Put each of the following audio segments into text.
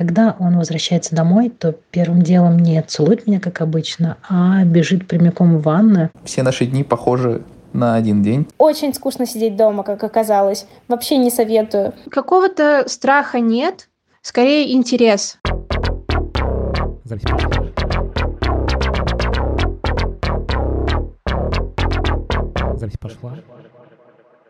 Когда он возвращается домой, то первым делом не целует меня, как обычно, а бежит прямиком в ванную. Все наши дни похожи на один день. Очень скучно сидеть дома, как оказалось. Вообще не советую. Какого-то страха нет, скорее интерес. Запись Запись пошла.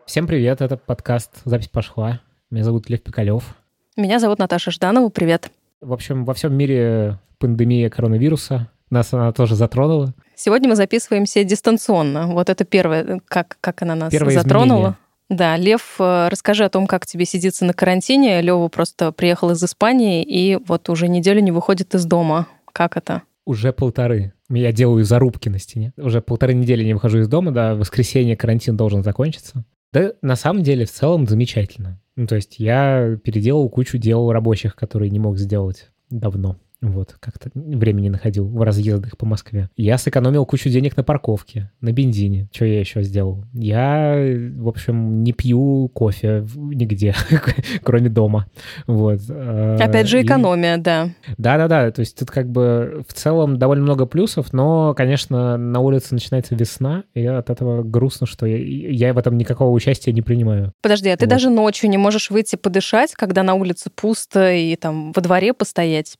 Всем привет, это подкаст «Запись пошла». Меня зовут Лев Пикалев. Меня зовут Наташа Жданова, привет. В общем, во всем мире пандемия коронавируса. Нас она тоже затронула. Сегодня мы записываемся дистанционно. Вот это первое, как, как она нас Первое затронула. изменение. Да, Лев, э, расскажи о том, как тебе сидится на карантине. Лева просто приехал из Испании и вот уже неделю не выходит из дома. Как это? Уже полторы. Я делаю зарубки на стене. Уже полторы недели не выхожу из дома, да, в воскресенье карантин должен закончиться. Да, на самом деле, в целом замечательно. Ну, то есть я переделал кучу дел рабочих, которые не мог сделать давно. Вот, как-то времени находил в разъездах по Москве. Я сэкономил кучу денег на парковке, на бензине. Что я еще сделал? Я, в общем, не пью кофе нигде, кроме дома. Вот. э, Опять же, и- экономия, да. да-да-да, то есть тут как бы в целом довольно много плюсов, но, конечно, на улице начинается весна, и от этого грустно, что я, я в этом никакого участия не принимаю. Подожди, а ты Вот. даже ночью не можешь выйти подышать, когда на улице пусто и там во дворе постоять?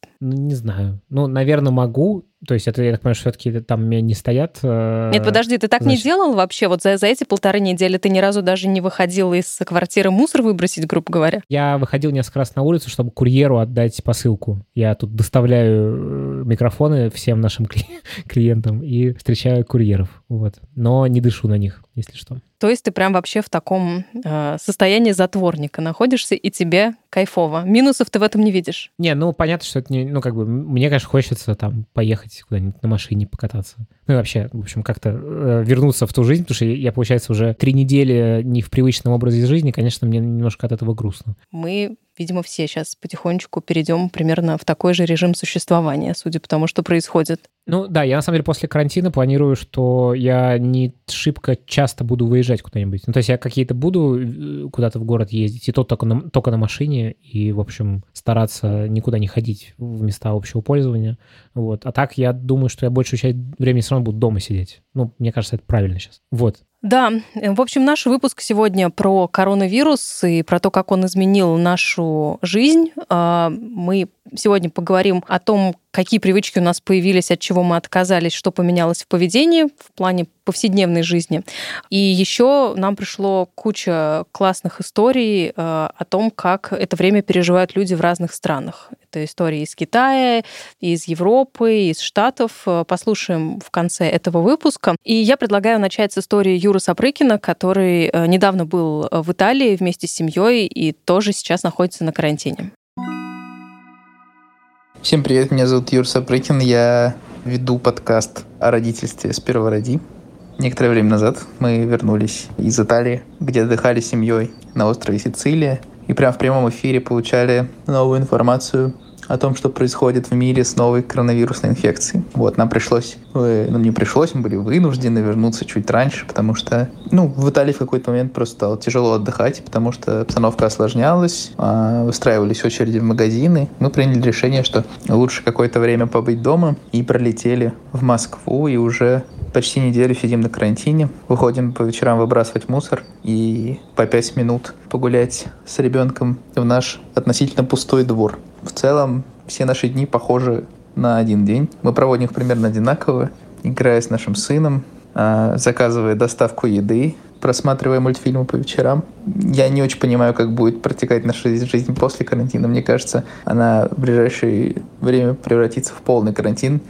Не знаю. Ну, наверное, могу. То есть это, я так понимаю, что все-таки там не стоят. э, Нет, подожди, ты так не значит- делал вообще? Вот за, за эти полторы недели ты ни разу даже не выходил из квартиры мусор выбросить, грубо говоря? Я выходил несколько раз на улицу, чтобы курьеру отдать посылку. Я тут доставляю э, микрофоны всем нашим кли- клиентам и встречаю курьеров. Вот. Но не дышу на них, если что. То есть ты прям вообще в таком э, состоянии затворника находишься, и тебе кайфово. Минусов ты в этом не видишь. Не, ну понятно, что это не, ну как бы мне, конечно, хочется там поехать куда-нибудь на машине покататься. Ну и вообще, в общем, как-то э, вернуться в ту жизнь, потому что я, получается, уже три недели не в привычном образе жизни, конечно, мне немножко от этого грустно. Мы, видимо, все сейчас потихонечку перейдем примерно в такой же режим существования, судя по тому, что происходит. Ну да, я на самом деле после карантина планирую, что я не шибко часто буду выезжать куда-нибудь. Ну то есть я какие-то буду э, куда-то в город ездить, и то только на, только на машине, и, в общем, стараться никуда не ходить в места общего пользования. Вот. А так я думаю, что я большую часть времени все равно буду дома сидеть. Ну, мне кажется, это правильно сейчас. Вот. Да, э, в общем, наш выпуск сегодня про коронавирус и про то, как он изменил нашу жизнь. А, Мы сегодня поговорим о том, какие привычки у нас появились, от чего мы отказались, что поменялось в поведении в плане повседневной жизни. И еще нам пришло куча классных историй э, о том, как это время переживают люди в разных странах. Это истории из Китая, из Европы, из Штатов. Э, Послушаем в конце этого выпуска. И я предлагаю начать с истории Юры Сапрыкина, который э, недавно был в Италии вместе с семьей и тоже сейчас находится на карантине. Всем привет, меня зовут Юр Сапрыкин, я веду подкаст о родительстве с первого роди. Некоторое время назад мы вернулись из Италии, где отдыхали с семьей на острове Сицилия, и прямо в прямом эфире получали новую информацию о том, что происходит в мире с новой коронавирусной инфекцией. Вот, нам пришлось, э, ну не пришлось, мы были вынуждены вернуться чуть раньше, потому что, ну, в Италии в какой-то момент просто стало тяжело отдыхать, потому что обстановка осложнялась, а, выстраивались очереди в магазины. Мы приняли решение, что лучше какое-то время побыть дома, и пролетели в Москву, и уже почти неделю сидим на карантине, выходим по вечерам выбрасывать мусор и по пять минут погулять с ребенком в наш относительно пустой двор. В целом, все наши дни похожи на один день. Мы проводим их примерно одинаково, играя с нашим сыном, а, заказывая доставку еды, просматривая мультфильмы по вечерам. Я не очень понимаю, как будет протекать наша жизнь после карантина. Мне кажется, она в ближайшее время превратится в полный карантин.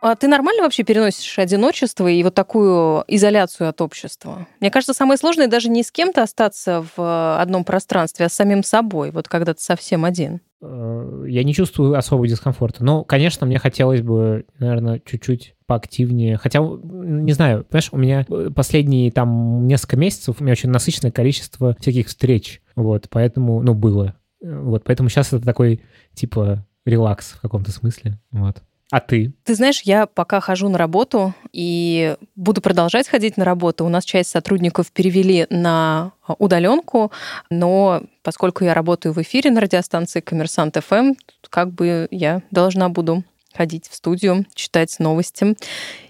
А ты нормально вообще переносишь одиночество и вот такую изоляцию от общества? Мне кажется, самое сложное даже не с кем-то остаться в одном пространстве, а с самим собой, вот когда ты совсем один. Э, Я не чувствую особого дискомфорта. Но, конечно, мне хотелось бы, наверное, чуть-чуть поактивнее. Хотя, не знаю, понимаешь, у меня э, последние там несколько месяцев у меня очень насыщенное количество всяких встреч. Вот, поэтому, ну, было. Э, Вот, поэтому сейчас это такой, типа, релакс в каком-то смысле. Вот. А ты? Ты знаешь, я пока хожу на работу и буду продолжать ходить на работу. У нас часть сотрудников перевели на удаленку, но поскольку я работаю в эфире на радиостанции Коммерсант ФМ, как бы я должна буду ходить в студию, читать новости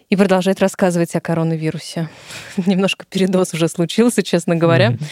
и продолжать рассказывать о коронавирусе. Немножко передоз уже случился, честно говоря. Mm-hmm.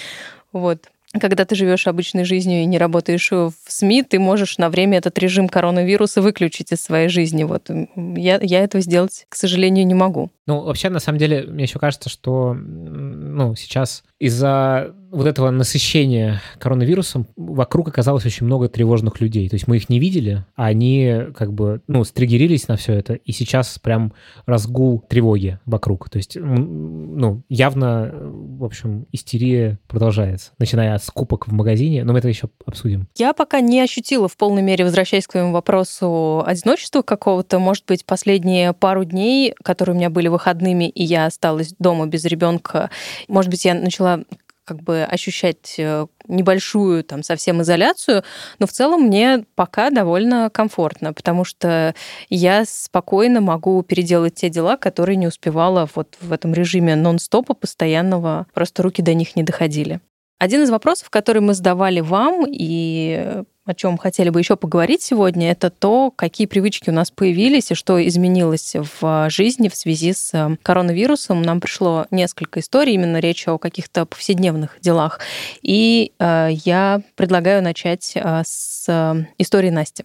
Вот когда ты живешь обычной жизнью и не работаешь в СМИ, ты можешь на время этот режим коронавируса выключить из своей жизни. Вот я, я этого сделать, к сожалению, не могу. Ну, вообще, на самом деле, мне еще кажется, что ну, сейчас из-за вот этого насыщения коронавирусом вокруг оказалось очень много тревожных людей. То есть мы их не видели, а они как бы, ну, стригерились на все это, и сейчас прям разгул тревоги вокруг. То есть, ну, явно, в общем, истерия продолжается, начиная от скупок в магазине, но мы это еще обсудим. Я пока не ощутила в полной мере, возвращаясь к твоему вопросу, одиночества какого-то. Может быть, последние пару дней, которые у меня были выходными, и я осталась дома без ребенка, может быть, я начала как бы ощущать э, небольшую там совсем изоляцию, но в целом мне пока довольно комфортно, потому что я спокойно могу переделать те дела, которые не успевала вот в этом режиме нон-стопа постоянного, просто руки до них не доходили. Один из вопросов, который мы задавали вам и о чем хотели бы еще поговорить сегодня, это то, какие привычки у нас появились и что изменилось в жизни в связи с э, коронавирусом. Нам пришло несколько историй, именно речь о каких-то повседневных делах. И э, я предлагаю начать э, с э, истории Насти.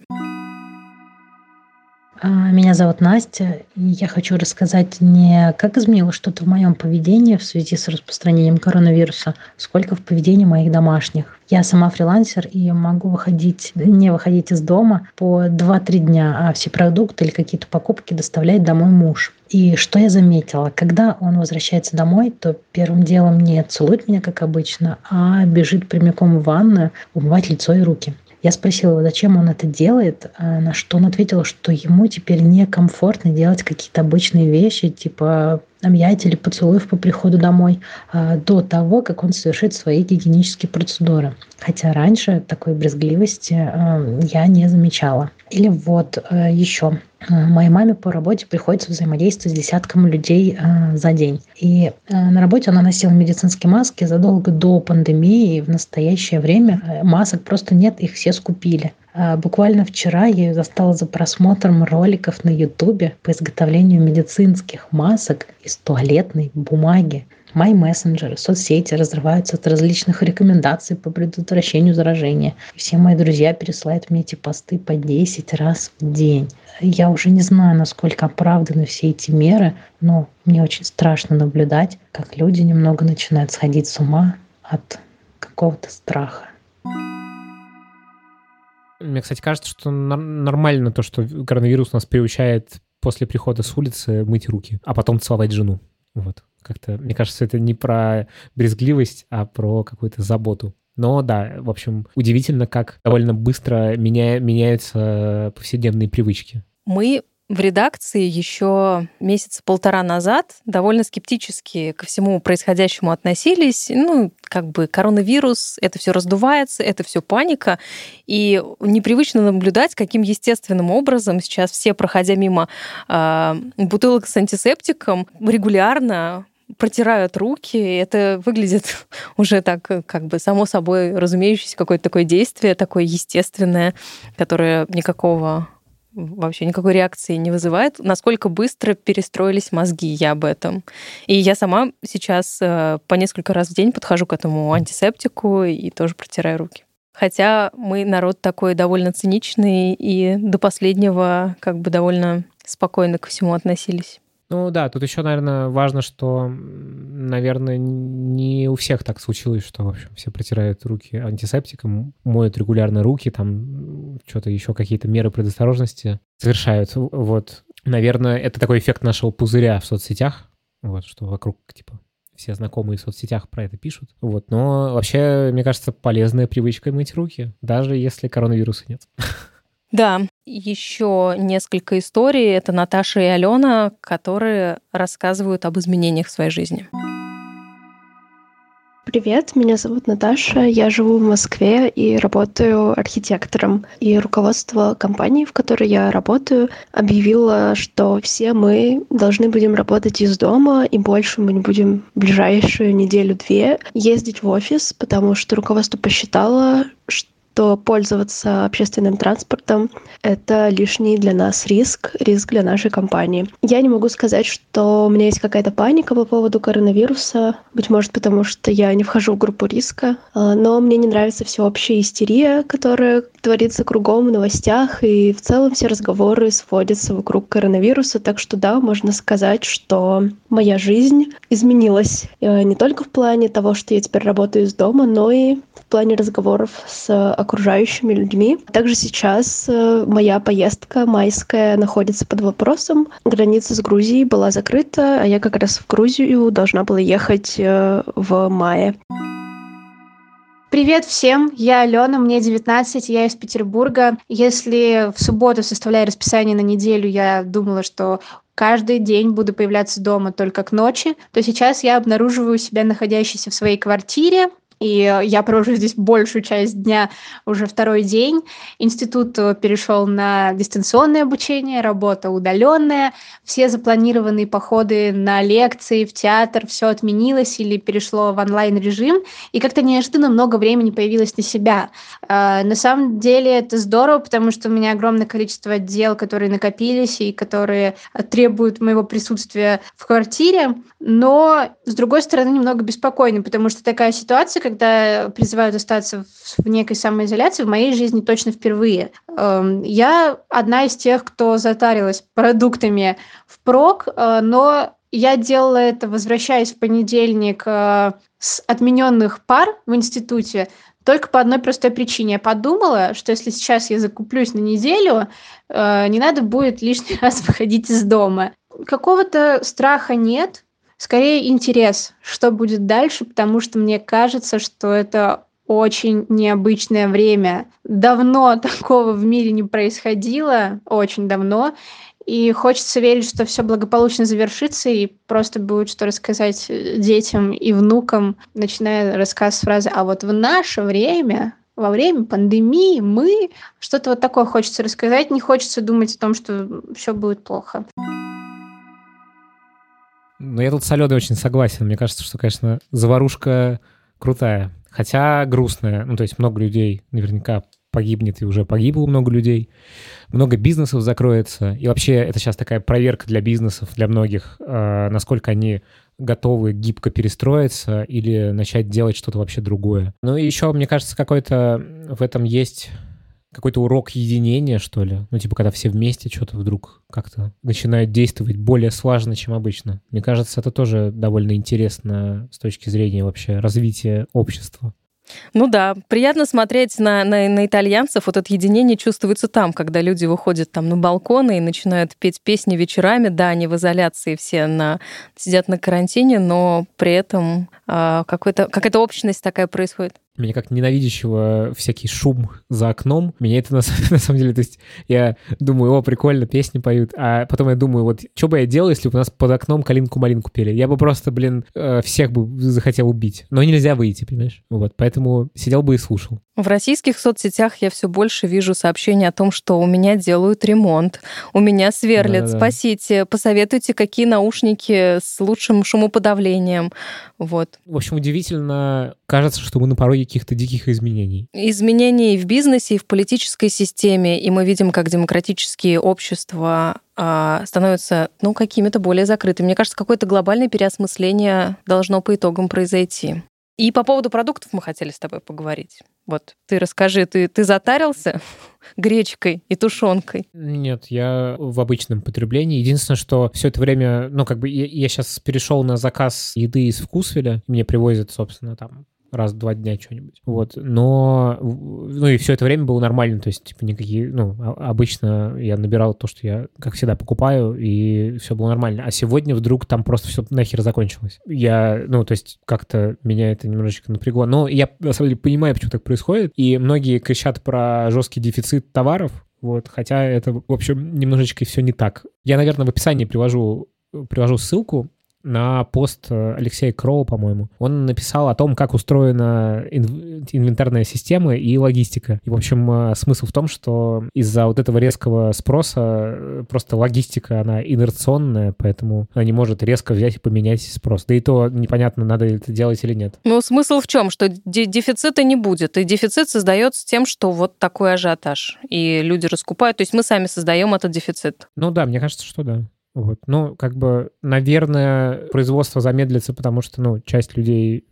А, меня зовут Настя, и я хочу рассказать не как изменилось что-то в моем поведении в связи с распространением коронавируса, сколько в поведении моих домашних. Я сама фрилансер и могу выходить, не выходить из дома по 2-3 дня, а все продукты или какие-то покупки доставляет домой муж. И что я заметила, когда он возвращается домой, то первым делом не целует меня, как обычно, а бежит прямиком в ванную умывать лицо и руки. Я спросила его, зачем он это делает, на что он ответил, что ему теперь некомфортно делать какие-то обычные вещи, типа объятий или поцелуев по приходу домой, а, до того, как он совершит свои гигиенические процедуры. Хотя раньше такой брезгливости а, я не замечала. Или вот еще Э, моей маме по работе приходится взаимодействовать с десятком людей э, за день. И э, на работе она носила медицинские маски задолго до пандемии, и в настоящее время масок просто нет, их все скупили. А буквально вчера я ее застала за просмотром роликов на Ютубе по изготовлению медицинских масок из туалетной бумаги. Мои мессенджеры, соцсети разрываются от различных рекомендаций по предотвращению заражения. Все мои друзья пересылают мне эти посты по 10 раз в день. Я уже не знаю, насколько оправданы все эти меры, но мне очень страшно наблюдать, как люди немного начинают сходить с ума от какого-то страха. Мне, кстати, кажется, что нормально то, что коронавирус нас приучает после прихода с улицы мыть руки, а потом целовать жену. Вот. Как-то, мне кажется, это не про брезгливость, а про какую-то заботу. Но да, в общем, удивительно, как довольно быстро меня, меняются повседневные привычки. Мы в редакции еще месяца полтора назад довольно скептически ко всему происходящему относились. Ну, как бы коронавирус, это все раздувается, это все паника. И непривычно наблюдать, каким естественным образом сейчас все, проходя мимо э, бутылок с антисептиком, регулярно протирают руки. Это выглядит уже так, как бы само собой разумеющееся какое-то такое действие, такое естественное, которое никакого вообще никакой реакции не вызывает. Насколько быстро перестроились мозги, я об этом. И я сама сейчас э, по несколько раз в день подхожу к этому антисептику и тоже протираю руки. Хотя мы народ такой довольно циничный и до последнего как бы довольно спокойно ко всему относились. Ну да, тут еще, наверное, важно, что, наверное, не у всех так случилось, что, в общем, все протирают руки антисептиком, моют регулярно руки, там что-то еще какие-то меры предосторожности совершают. Вот, наверное, это такой эффект нашего пузыря в соцсетях, вот, что вокруг, типа, все знакомые в соцсетях про это пишут. Вот, но вообще, мне кажется, полезная привычка мыть руки, даже если коронавируса нет. Да, еще несколько историй. Это Наташа и Алена, которые рассказывают об изменениях в своей жизни. Привет, меня зовут Наташа, я живу в Москве и работаю архитектором. И руководство компании, в которой я работаю, объявило, что все мы должны будем работать из дома, и больше мы не будем в ближайшую неделю-две ездить в офис, потому что руководство посчитало, что то пользоваться общественным транспортом — это лишний для нас риск, риск для нашей компании. Я не могу сказать, что у меня есть какая-то паника по поводу коронавируса, быть может, потому что я не вхожу в группу риска, а, но мне не нравится всеобщая истерия, которая творится кругом в новостях, и в целом все разговоры сводятся вокруг коронавируса, так что да, можно сказать, что моя жизнь изменилась э, не только в плане того, что я теперь работаю из дома, но и в плане разговоров с окружающими людьми. Также сейчас э, моя поездка майская находится под вопросом. Граница с Грузией была закрыта, а я как раз в Грузию должна была ехать э, в мае. Привет всем, я Алена, мне 19, я из Петербурга. Если в субботу, составляя расписание на неделю, я думала, что каждый день буду появляться дома только к ночи, то сейчас я обнаруживаю себя находящейся в своей квартире, и я провожу здесь большую часть дня уже второй день. Институт э, перешел на дистанционное обучение, работа удаленная, все запланированные походы на лекции, в театр, все отменилось или перешло в онлайн-режим, и как-то неожиданно много времени появилось на себя. А, на самом деле это здорово, потому что у меня огромное количество дел, которые накопились и которые требуют моего присутствия в квартире, но, с другой стороны, немного беспокойно, потому что такая ситуация, когда призывают остаться в некой самоизоляции, в моей жизни точно впервые. Эм, я одна из тех, кто затарилась продуктами впрок, э, но я делала это, возвращаясь в понедельник э, с отмененных пар в институте, только по одной простой причине. Я подумала, что если сейчас я закуплюсь на неделю, э, не надо будет лишний раз выходить из дома. Какого-то страха нет, скорее интерес, что будет дальше, потому что мне кажется, что это очень необычное время. Давно такого в мире не происходило, очень давно. И хочется верить, что все благополучно завершится и просто будет что рассказать детям и внукам, начиная рассказ с фразы «А вот в наше время во время пандемии мы что-то вот такое хочется рассказать, не хочется думать о том, что все будет плохо. Но я тут с Аленой очень согласен. Мне кажется, что, конечно, заварушка крутая. Хотя грустная. Ну, то есть много людей наверняка погибнет и уже погибло много людей. Много бизнесов закроется. И вообще это сейчас такая проверка для бизнесов, для многих, э, насколько они готовы гибко перестроиться или начать делать что-то вообще другое. Ну и еще, мне кажется, какой-то в этом есть какой-то урок единения, что ли. Ну, типа, когда все вместе что-то вдруг как-то начинают действовать более слаженно, чем обычно. Мне кажется, это тоже довольно интересно с точки зрения вообще развития общества. Ну да, приятно смотреть на, на, на итальянцев. Вот это единение чувствуется там, когда люди выходят там на балконы и начинают петь песни вечерами. Да, они в изоляции все на, сидят на карантине, но при этом э, какая-то общность такая происходит меня как ненавидящего всякий шум за окном, меня это на, на самом деле, то есть я думаю, о, прикольно, песни поют, а потом я думаю, вот что бы я делал, если бы у нас под окном калинку-малинку пели? Я бы просто, блин, э, всех бы захотел убить. Но нельзя выйти, понимаешь? Вот, поэтому сидел бы и слушал. В российских соцсетях я все больше вижу сообщения о том, что у меня делают ремонт, у меня сверлят, Да-да-да. спасите, посоветуйте, какие наушники с лучшим шумоподавлением. Вот. В общем, удивительно, кажется, что мы на пороге каких-то диких изменений. Изменений в бизнесе, и в политической системе, и мы видим, как демократические общества а, становятся, ну, какими-то более закрытыми. Мне кажется, какое-то глобальное переосмысление должно по итогам произойти. И по поводу продуктов мы хотели с тобой поговорить. Вот ты расскажи, ты, ты затарился гречкой и тушенкой? Нет, я в обычном потреблении. Единственное, что все это время, ну, как бы я, я сейчас перешел на заказ еды из вкусвеля. Мне привозят, собственно, там раз в два дня что-нибудь. Вот. Но, ну и все это время было нормально, то есть, типа, никакие, ну, обычно я набирал то, что я, как всегда, покупаю, и все было нормально. А сегодня вдруг там просто все нахер закончилось. Я, ну, то есть, как-то меня это немножечко напрягло. Но я, на самом деле, понимаю, почему так происходит. И многие кричат про жесткий дефицит товаров, вот, хотя это, в общем, немножечко все не так. Я, наверное, в описании привожу, привожу ссылку на пост э, Алексея Кроу, по-моему. Он написал о том, как устроена инвентарная система и логистика. И, в общем, э, смысл в том, что из-за вот этого резкого спроса э, просто логистика, она инерционная, поэтому она не может резко взять и поменять спрос. Да и то непонятно, надо это делать или нет. Ну, смысл в чем? Что дефицита не будет. И дефицит создается тем, что вот такой ажиотаж. И люди раскупают. То есть мы сами создаем этот дефицит. Ну да, мне кажется, что да. Вот. Ну, как бы, наверное, производство замедлится, потому что, ну, часть людей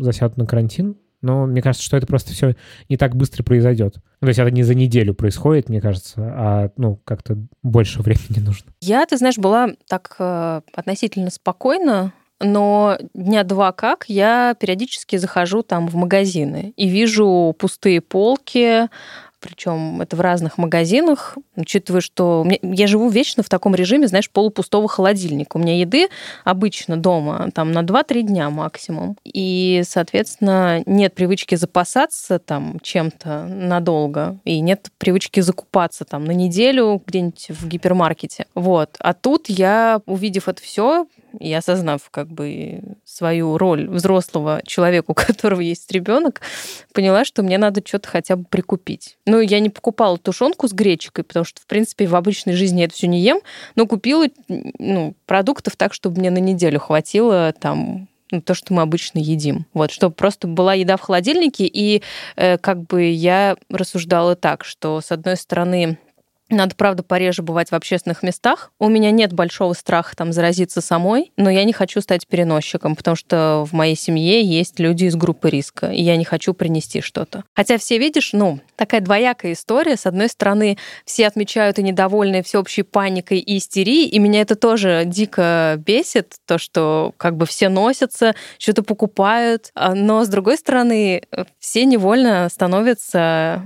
засядут на карантин, но мне кажется, что это просто все не так быстро произойдет. Ну, то есть это не за неделю происходит, мне кажется, а ну как-то больше времени нужно. Я, ты знаешь, была так э, относительно спокойна, но дня два как я периодически захожу там в магазины и вижу пустые полки, причем это в разных магазинах, учитывая, что я живу вечно в таком режиме, знаешь, полупустого холодильника. У меня еды обычно дома там на 2-3 дня максимум. И, соответственно, нет привычки запасаться там чем-то надолго, и нет привычки закупаться там на неделю где-нибудь в гипермаркете. Вот. А тут я, увидев это все, и осознав как бы свою роль взрослого человека, у которого есть ребенок, поняла, что мне надо что-то хотя бы прикупить. Ну, я не покупала тушенку с гречкой, потому что, в принципе, в обычной жизни я это все не ем, но купила ну, продуктов так, чтобы мне на неделю хватило там ну, то, что мы обычно едим. Вот, чтобы просто была еда в холодильнике, и э, как бы я рассуждала так, что, с одной стороны, надо, правда, пореже бывать в общественных местах. У меня нет большого страха там заразиться самой, но я не хочу стать переносчиком, потому что в моей семье есть люди из группы риска, и я не хочу принести что-то. Хотя все, видишь, ну, такая двоякая история. С одной стороны, все отмечают и недовольны всеобщей паникой и истерией, и меня это тоже дико бесит, то, что как бы все носятся, что-то покупают, а, но с другой стороны, все невольно становятся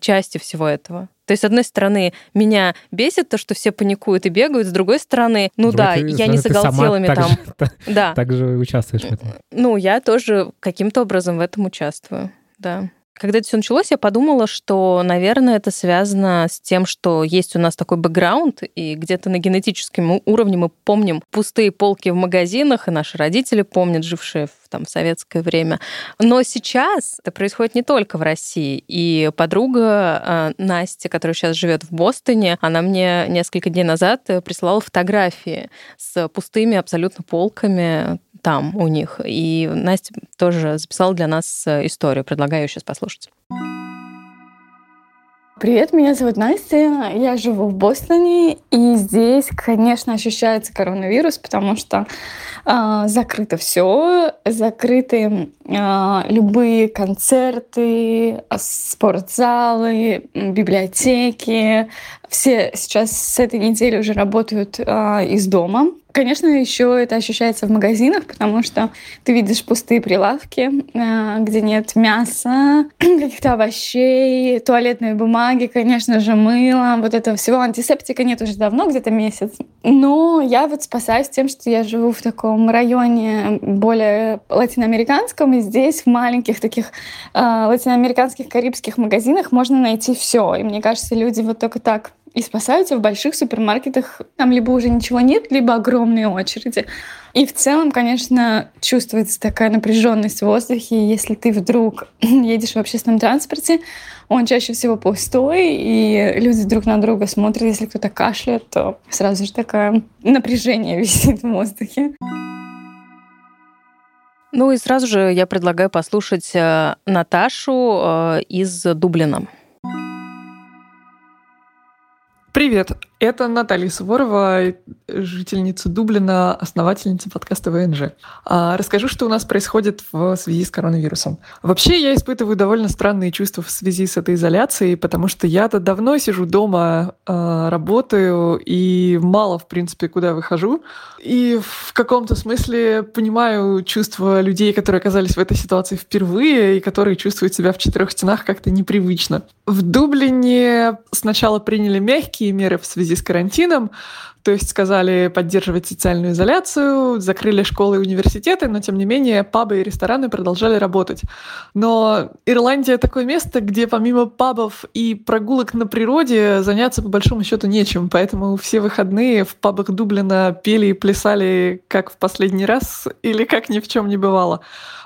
частью всего этого. То есть, с одной стороны, меня бесит то, что все паникуют и бегают, с другой стороны, ну другой, да, я не с оголтелыми там. Так, да. Так же участвуешь в этом. Ну, я тоже каким-то образом в этом участвую, да. Когда это все началось, я подумала, что, наверное, это связано с тем, что есть у нас такой бэкграунд, и где-то на генетическом уровне мы помним пустые полки в магазинах, и наши родители помнят, жившие в там, советское время. Но сейчас это происходит не только в России. И подруга э, Настя, которая сейчас живет в Бостоне, она мне несколько дней назад прислала фотографии с пустыми абсолютно полками там у них. И Настя тоже записала для нас э, историю. Предлагаю сейчас послушать. Привет, меня зовут Настя, я живу в Бостоне, и здесь, конечно, ощущается коронавирус, потому что э, закрыто все, закрыты э, любые концерты, спортзалы, библиотеки. Все сейчас с этой недели уже работают э, из дома. Конечно, еще это ощущается в магазинах, потому что ты видишь пустые прилавки, э, где нет мяса, каких-то овощей, туалетной бумаги, конечно же, мыла, вот этого всего. Антисептика нет уже давно, где-то месяц. Но я вот спасаюсь тем, что я живу в таком районе более латиноамериканском, и здесь в маленьких таких э, латиноамериканских карибских магазинах можно найти все. И мне кажется, люди вот только так и спасаются в больших супермаркетах. Там либо уже ничего нет, либо огромные очереди. И в целом, конечно, чувствуется такая напряженность в воздухе. Если ты вдруг едешь в общественном транспорте, он чаще всего пустой, и люди друг на друга смотрят. Если кто-то кашляет, то сразу же такое напряжение висит в воздухе. Ну и сразу же я предлагаю послушать э, Наташу э, из Дублина. Привет, это Наталья Суворова, жительница Дублина, основательница подкаста ВНЖ. А, расскажу, что у нас происходит в связи с коронавирусом. Вообще, я испытываю довольно странные чувства в связи с этой изоляцией, потому что я-то давно сижу дома, а, работаю и мало, в принципе, куда выхожу. И в каком-то смысле понимаю чувства людей, которые оказались в этой ситуации впервые и которые чувствуют себя в четырех стенах как-то непривычно. В Дублине сначала приняли мягкие меры в связи с карантином, То есть сказали поддерживать социальную изоляцию, закрыли школы и университеты, но тем не менее пабы и рестораны продолжали работать. Но Ирландия такое место, где помимо пабов и прогулок на природе заняться по большому счету нечем, поэтому все выходные в пабах Дублина пели и плясали как в последний раз или как ни в чем не бывало.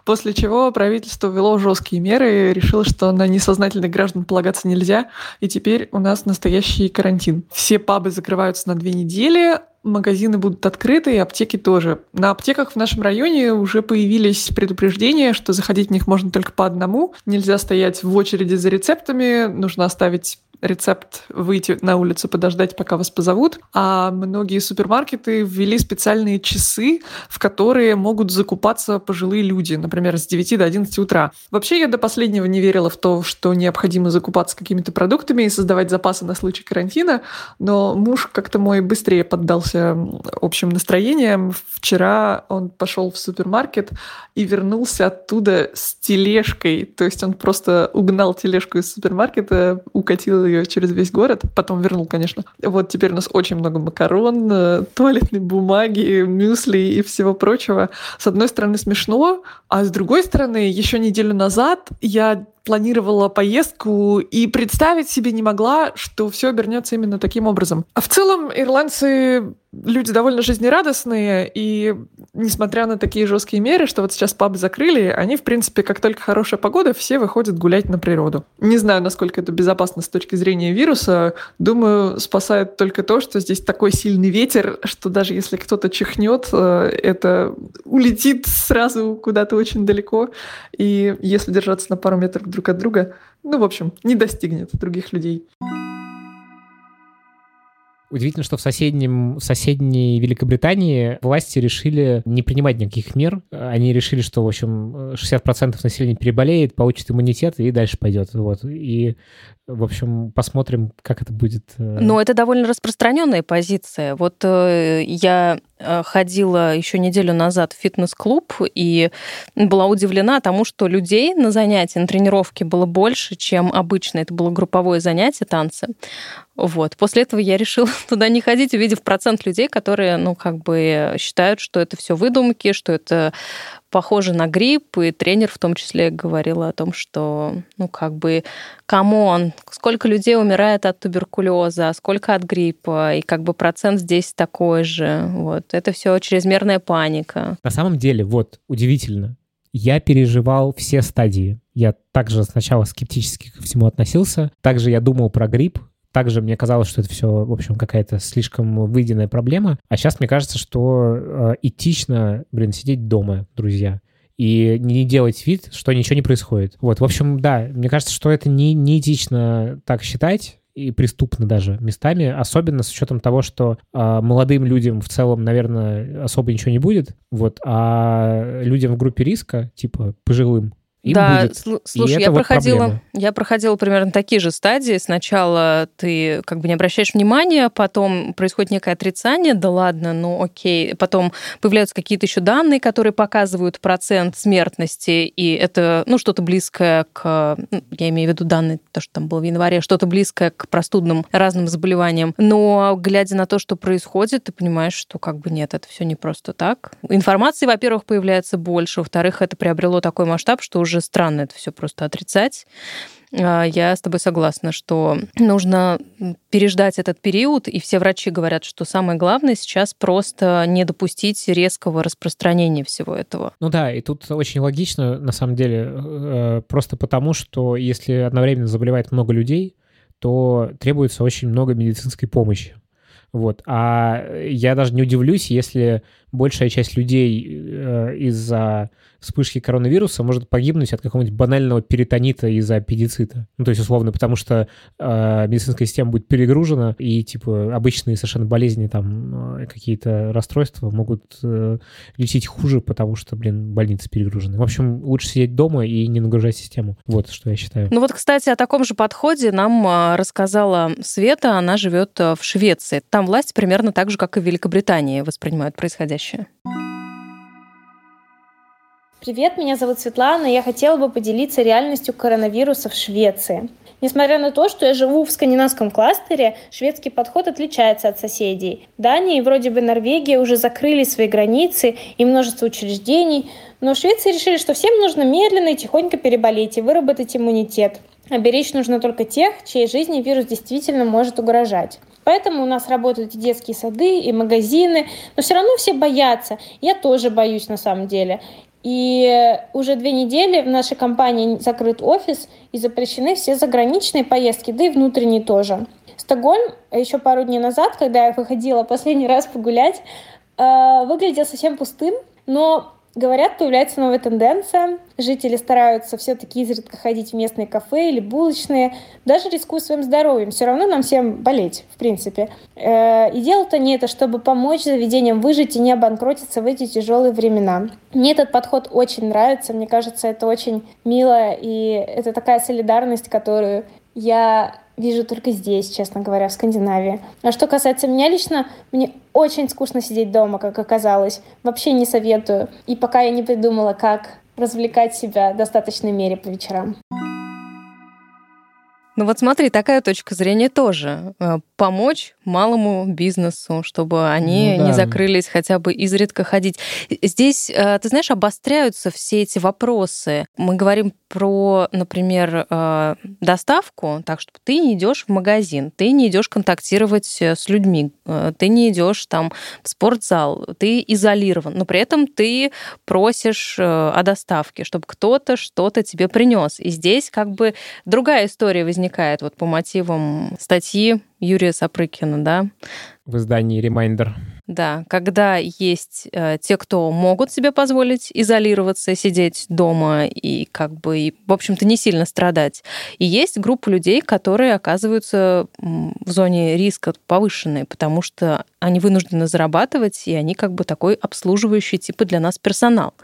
После чего правительство ввело жесткие меры, решило, что на несознательных граждан полагаться нельзя, и теперь у нас настоящий карантин. Все пабы закрываются на две недели, магазины будут открыты, и аптеки тоже. На аптеках в нашем районе уже появились предупреждения, что заходить в них можно только по одному. Нельзя стоять в очереди за рецептами, нужно оставить рецепт выйти на улицу, подождать, пока вас позовут. А многие супермаркеты ввели специальные часы, в которые могут закупаться пожилые люди, например, с 9 до 11 утра. Вообще я до последнего не верила в то, что необходимо закупаться какими-то продуктами и создавать запасы на случай карантина, но муж как-то мой быстрее поддался общим настроениям. Вчера он пошел в супермаркет и вернулся оттуда с тележкой, то есть он просто угнал тележку из супермаркета, укатил ее через весь город, потом вернул, конечно. Вот теперь у нас очень много макарон, э, туалетной бумаги, мюсли и всего прочего. С одной стороны смешно, а с другой стороны, еще неделю назад я планировала поездку и представить себе не могла, что все обернется именно таким образом. А в целом ирландцы люди довольно жизнерадостные, и несмотря на такие жесткие меры, что вот сейчас пабы закрыли, они, в принципе, как только хорошая погода, все выходят гулять на природу. Не знаю, насколько это безопасно с точки зрения вируса. Думаю, спасает только то, что здесь такой сильный ветер, что даже если кто-то чихнет, э, это улетит сразу куда-то очень далеко. И если держаться на пару метров друг от друга, ну, в общем, не достигнет других людей. Удивительно, что в, соседнем, в соседней Великобритании власти решили не принимать никаких мер. Они решили, что, в общем, 60% населения переболеет, получит иммунитет и дальше пойдет. Вот. И в общем, посмотрим, как это будет. Э. Но это довольно распространенная позиция. Вот э, я э, ходила еще неделю назад в фитнес-клуб и была удивлена тому, что людей на занятии, на тренировке было больше, чем обычно. Это было групповое занятие, танцы. Вот. После этого я решила туда не ходить, увидев процент людей, которые, ну, как бы считают, что это все выдумки, что это похоже на грипп, и тренер в том числе говорил о том, что, ну, как бы, come on, сколько людей умирает от туберкулеза, сколько от гриппа, и как бы процент здесь такой же. Вот. Это все чрезмерная паника. На самом деле, вот, удивительно, я переживал все стадии. Я также сначала скептически ко всему относился. Также я думал про грипп, также мне казалось, что это все, в общем, какая-то слишком выеденная проблема. А сейчас мне кажется, что э, этично, блин, сидеть дома, друзья и не делать вид, что ничего не происходит. Вот, в общем, да, мне кажется, что это не, не этично так считать, и преступно даже местами, особенно с учетом того, что э, молодым людям в целом, наверное, особо ничего не будет, вот, а людям в группе риска, типа пожилым, им да, будет. Сл- слушай, я вот проходила, проблема. я проходила примерно такие же стадии. Сначала ты как бы не обращаешь внимания, потом происходит некое отрицание, да ладно, ну окей. Потом появляются какие-то еще данные, которые показывают процент смертности, и это, ну, что-то близкое к, ну, я имею в виду данные, то, что там было в январе, что-то близкое к простудным разным заболеваниям. Но глядя на то, что происходит, ты понимаешь, что как бы нет, это все не просто так. Информации, во-первых, появляется больше, во-вторых, это приобрело такой масштаб, что уже странно это все просто отрицать. А, я с тобой согласна, что нужно переждать этот период, и все врачи говорят, что самое главное сейчас просто не допустить резкого распространения всего этого. Ну да, и тут очень логично, на самом деле, э, просто потому, что если одновременно заболевает много людей, то требуется очень много медицинской помощи. Вот. А я даже не удивлюсь, если большая часть людей э, из-за вспышки коронавируса может погибнуть от какого-нибудь банального перитонита из-за аппендицита. Ну, то есть, условно, потому что э, медицинская система будет перегружена, и, типа, обычные совершенно болезни, там, э, какие-то расстройства могут э, лечить хуже, потому что, блин, больницы перегружены. В общем, лучше сидеть дома и не нагружать систему. Вот что я считаю. Ну вот, кстати, о таком же подходе нам э, рассказала Света. Она живет э, в Швеции. Там власти примерно так же, как и в Великобритании воспринимают происходящее. Привет, меня зовут Светлана. Я хотела бы поделиться реальностью коронавируса в Швеции. Несмотря на то, что я живу в скандинавском кластере, шведский подход отличается от соседей. Дания и вроде бы Норвегия уже закрыли свои границы и множество учреждений, но в Швеции решили, что всем нужно медленно и тихонько переболеть и выработать иммунитет. А беречь нужно только тех, чьей жизни вирус действительно может угрожать. Поэтому у нас работают и детские сады, и магазины, но все равно все боятся. Я тоже боюсь на самом деле. И уже две недели в нашей компании закрыт офис и запрещены все заграничные поездки, да и внутренние тоже. Стокгольм еще пару дней назад, когда я выходила последний раз погулять, э, выглядел совсем пустым, но Говорят, появляется новая тенденция. Жители стараются все-таки изредка ходить в местные кафе или булочные, даже рискуя своим здоровьем. Все равно нам всем болеть, в принципе. Э, и дело-то не это, чтобы помочь заведениям выжить и не обанкротиться в эти тяжелые времена. Мне этот подход очень нравится. Мне кажется, это очень мило, и это такая солидарность, которую я вижу только здесь, честно говоря, в Скандинавии. А что касается меня лично, мне очень скучно сидеть дома, как оказалось. Вообще не советую. И пока я не придумала, как развлекать себя в достаточной мере по вечерам. Ну вот смотри, такая точка зрения тоже. Э, помочь малому бизнесу, чтобы они ну, да. не закрылись, хотя бы изредка ходить. Здесь, э, ты знаешь, обостряются все эти вопросы. Мы говорим про, например, э, доставку, так что ты не идешь в магазин, ты не идешь контактировать с людьми, ты не идешь там в спортзал, ты изолирован, но при этом ты просишь о доставке, чтобы кто-то что-то тебе принес. И здесь как бы другая история возникает вот по мотивам статьи Юрия Сапрыкина, да? В издании «Reminder». Да, когда есть э, те, кто могут себе позволить изолироваться, сидеть дома и как бы, и, в общем-то, не сильно страдать. И есть группа людей, которые оказываются в зоне риска повышенной, потому что они вынуждены зарабатывать, и они как бы такой обслуживающий типа для нас персонал.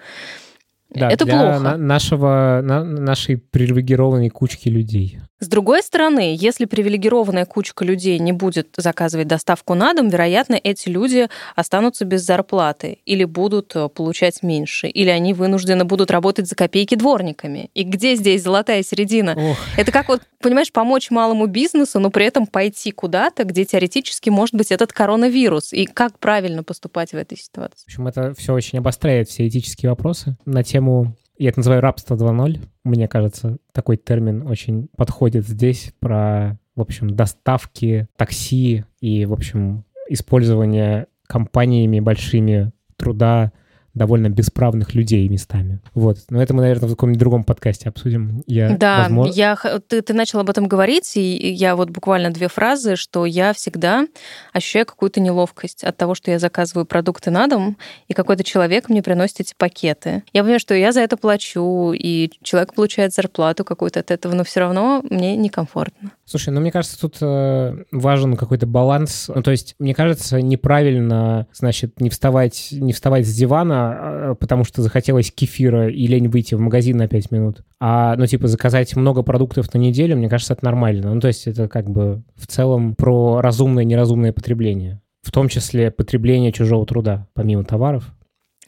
Да, это для плохо. На нашего, на нашей привилегированной кучки людей. С другой стороны, если привилегированная кучка людей не будет заказывать доставку на дом, вероятно, эти люди останутся без зарплаты или будут э, получать меньше, или они вынуждены будут работать за копейки дворниками. И где здесь золотая середина? Ох. Это как вот, понимаешь, помочь малому бизнесу, но при этом пойти куда-то, где теоретически может быть этот коронавирус. И как правильно поступать в этой ситуации? В общем, это все очень обостряет все этические вопросы на тему я это называю рабство 2.0. Мне кажется, такой термин очень подходит здесь про, в общем, доставки, такси и, в общем, использование компаниями большими труда довольно бесправных людей местами. Вот. Но это мы, наверное, в каком-нибудь другом подкасте обсудим. Я, да, возможно... я, ты, ты начал об этом говорить, и я вот буквально две фразы, что я всегда ощущаю какую-то неловкость от того, что я заказываю продукты на дом, и какой-то человек мне приносит эти пакеты. Я понимаю, что я за это плачу, и человек получает зарплату какую-то от этого, но все равно мне некомфортно. Слушай, ну мне кажется, тут э, важен какой-то баланс. Ну, то есть, мне кажется, неправильно, значит, не вставать, не вставать с дивана, а, потому что захотелось кефира и лень выйти в магазин на 5 минут. А, ну, типа, заказать много продуктов на неделю, мне кажется, это нормально. Ну, то есть, это как бы в целом про разумное и неразумное потребление. В том числе потребление чужого труда, помимо товаров.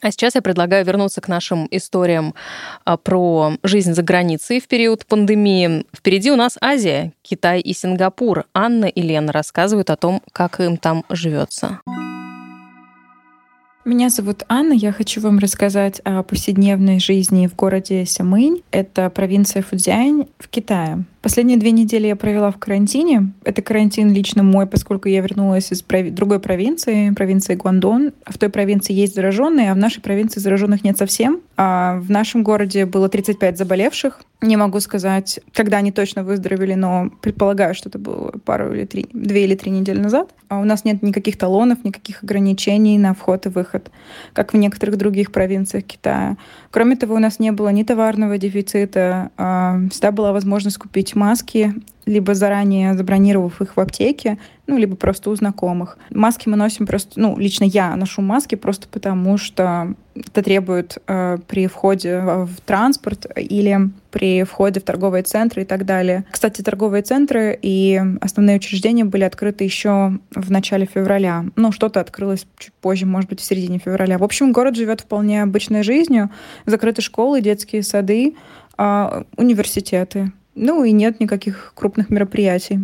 А сейчас я предлагаю вернуться к нашим историям а, про жизнь за границей в период пандемии. Впереди у нас Азия, Китай и Сингапур. Анна и Лена рассказывают о том, как им там живется. Меня зовут Анна. Я хочу вам рассказать о повседневной жизни в городе Сямынь. Это провинция Фудзянь в Китае. Последние две недели я провела в карантине. Это карантин лично мой, поскольку я вернулась из прови- другой провинции, провинции Гуандон. В той провинции есть зараженные, а в нашей провинции зараженных нет совсем. А в нашем городе было 35 заболевших. Не могу сказать, когда они точно выздоровели, но предполагаю, что это было пару или три, две или три недели назад. А у нас нет никаких талонов, никаких ограничений на вход и выход, как в некоторых других провинциях Китая. Кроме того, у нас не было ни товарного дефицита, а всегда была возможность купить маски, либо заранее забронировав их в аптеке, ну, либо просто у знакомых. Маски мы носим просто, ну, лично я ношу маски просто потому, что это требует э, при входе в транспорт или при входе в торговые центры и так далее. Кстати, торговые центры и основные учреждения были открыты еще в начале февраля. Ну, что-то открылось чуть позже, может быть, в середине февраля. В общем, город живет вполне обычной жизнью. Закрыты школы, детские сады, э, университеты Ну и нет никаких крупных мероприятий.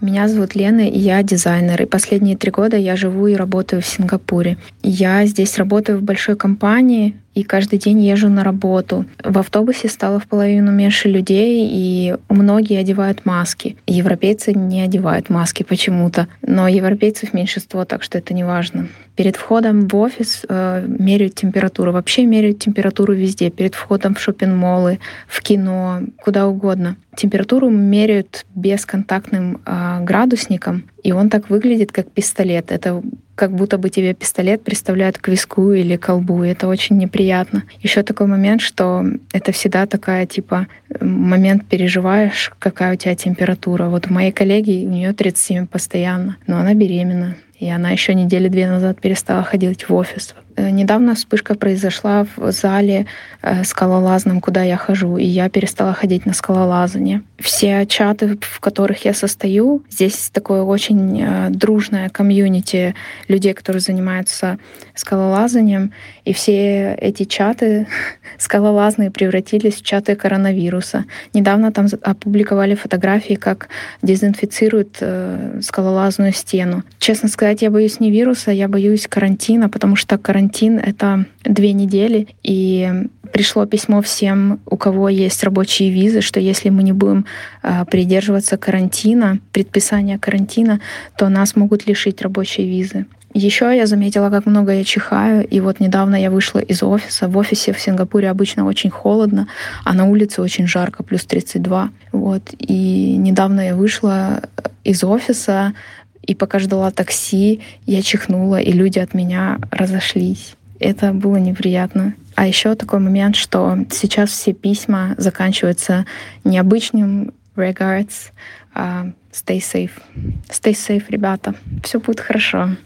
Меня зовут Лена, и я дизайнер. И последние три года я живу и работаю в Сингапуре. Я здесь работаю в большой компании, и каждый день езжу на работу. В автобусе стало в половину меньше людей, и многие одевают маски. Европейцы не одевают маски почему-то, но европейцев меньшинство, так что это не важно. Перед входом в офис э, меряют температуру. Вообще меряют температуру везде. Перед входом в шопинг-моллы, в кино, куда угодно. Температуру меряют бесконтактным э, градусником, и он так выглядит, как пистолет. Это как будто бы тебе пистолет представляют к виску или колбу. И это очень неприятно. Еще такой момент, что это всегда такая, типа, момент переживаешь, какая у тебя температура. Вот у моей коллеги, у нее 37 постоянно, но она беременна. И она еще недели две назад перестала ходить в офис. Э, недавно вспышка произошла в зале э, скалолазном, куда я хожу, и я перестала ходить на скалолазание. Все чаты, в которых я состою, здесь такое очень э, дружное комьюнити людей, которые занимаются скалолазанием, и все эти чаты скалолазные превратились в чаты коронавируса. Недавно там опубликовали фотографии, как дезинфицируют скалолазную стену. Честно сказать, я боюсь не вируса, я боюсь карантина, потому что карантин — это две недели, и пришло письмо всем, у кого есть рабочие визы, что если мы не будем э, придерживаться карантина, предписания карантина, то нас могут лишить рабочей визы. Еще я заметила, как много я чихаю, и вот недавно я вышла из офиса. В офисе в Сингапуре обычно очень холодно, а на улице очень жарко, плюс 32. Вот. И недавно я вышла из офиса, и пока ждала такси, я чихнула, и люди от меня разошлись. Это было неприятно. А еще такой момент, что сейчас все письма заканчиваются необычным regards, а stay safe. Stay safe, ребята. Все будет хорошо.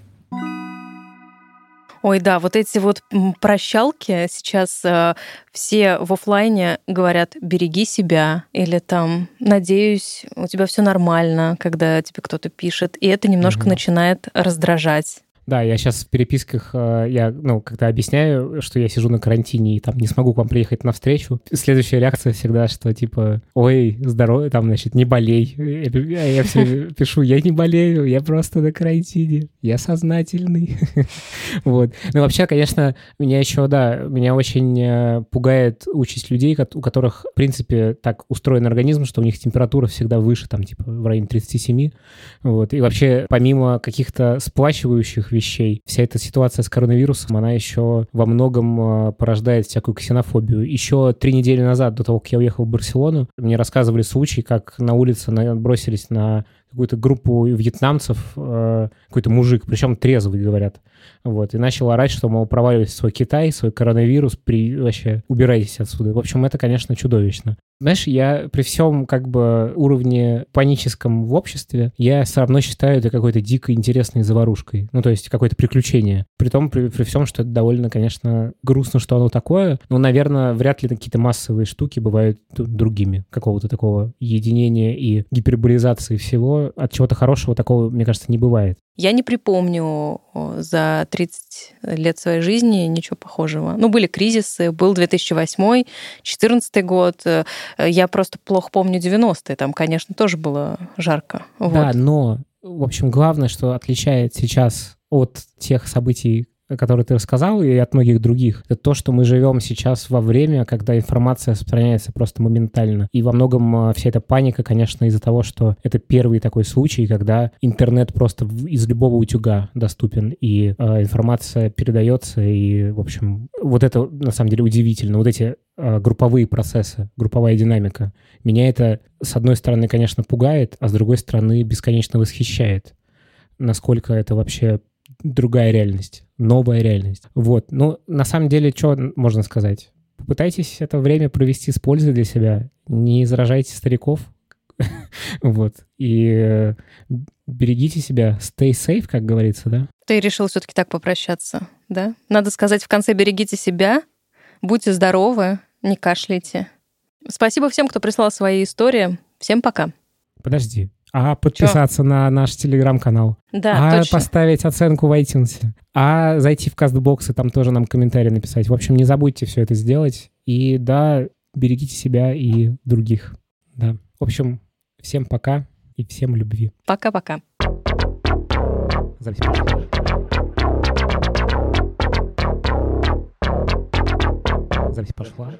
Ой, да, вот эти вот прощалки сейчас э, все в офлайне говорят «береги себя» или там «надеюсь, у тебя все нормально», когда тебе кто-то пишет, и это немножко угу. начинает раздражать. Да, я сейчас в переписках, э, я, ну, когда объясняю, что я сижу на карантине и там не смогу к вам приехать на встречу, следующая реакция всегда, что типа, ой, здорово, там, значит, не болей. Я, я все пишу, я не болею, я просто на карантине, я сознательный. Вот. Ну, вообще, конечно, меня еще, да, меня очень э, пугает участь людей, у которых, в принципе, так устроен организм, что у них температура всегда выше, там, типа, в районе 37. Вот. И вообще, помимо каких-то сплачивающих вещей. Вся эта ситуация с коронавирусом, она еще во многом а, порождает всякую ксенофобию. Еще три недели назад, до того, как я уехал в Барселону, мне рассказывали случай, как на улице бросились на какую-то группу вьетнамцев, э, какой-то мужик, причем трезвый, говорят, вот, и начал орать, что, мол, проваливайте свой Китай, свой коронавирус, при... вообще убирайтесь отсюда. В общем, это, конечно, чудовищно. Знаешь, я при всем как бы уровне паническом в обществе, я все равно считаю это какой-то дико интересной заварушкой. Ну, то есть какое-то приключение. При том, при, при всем, что это довольно, конечно, грустно, что оно такое. Но, наверное, вряд ли какие-то массовые штуки бывают другими. Какого-то такого единения и гиперболизации всего. От чего-то хорошего такого, мне кажется, не бывает. Я не припомню за 30 лет своей жизни ничего похожего. Ну, были кризисы, был 2008, 2014 год. Э, я просто плохо помню 90-е. Там, конечно, тоже было жарко. Да, вот. но, в общем, главное, что отличает сейчас от тех событий, который ты рассказал, и от многих других, это то, что мы живем сейчас во время, когда информация распространяется просто моментально. И во многом а, вся эта паника, конечно, из-за того, что это первый такой случай, когда интернет просто из любого утюга доступен, и э, информация передается, и, в общем, вот это на самом деле удивительно. Вот эти э, групповые процессы, групповая динамика. Меня это, с одной стороны, конечно, пугает, а с другой стороны, бесконечно восхищает насколько это вообще другая реальность, новая реальность. Вот. Ну, на самом деле, что можно сказать? Попытайтесь это время провести с пользой для себя. Не заражайте стариков. Вот. И э, берегите себя. Stay safe, как говорится, да? Ты решил все-таки так попрощаться, да? Надо сказать в конце берегите себя, будьте здоровы, не кашляйте. Спасибо всем, кто прислал свои истории. Всем пока. Подожди, а подписаться Чё? на наш телеграм-канал, да, а точно. поставить оценку в iTunes, а зайти в кастбокс и там тоже нам комментарий написать. В общем, не забудьте все это сделать. И да, берегите себя и других. Да. В общем, всем пока и всем любви. Пока-пока. Запись. Запись пошла.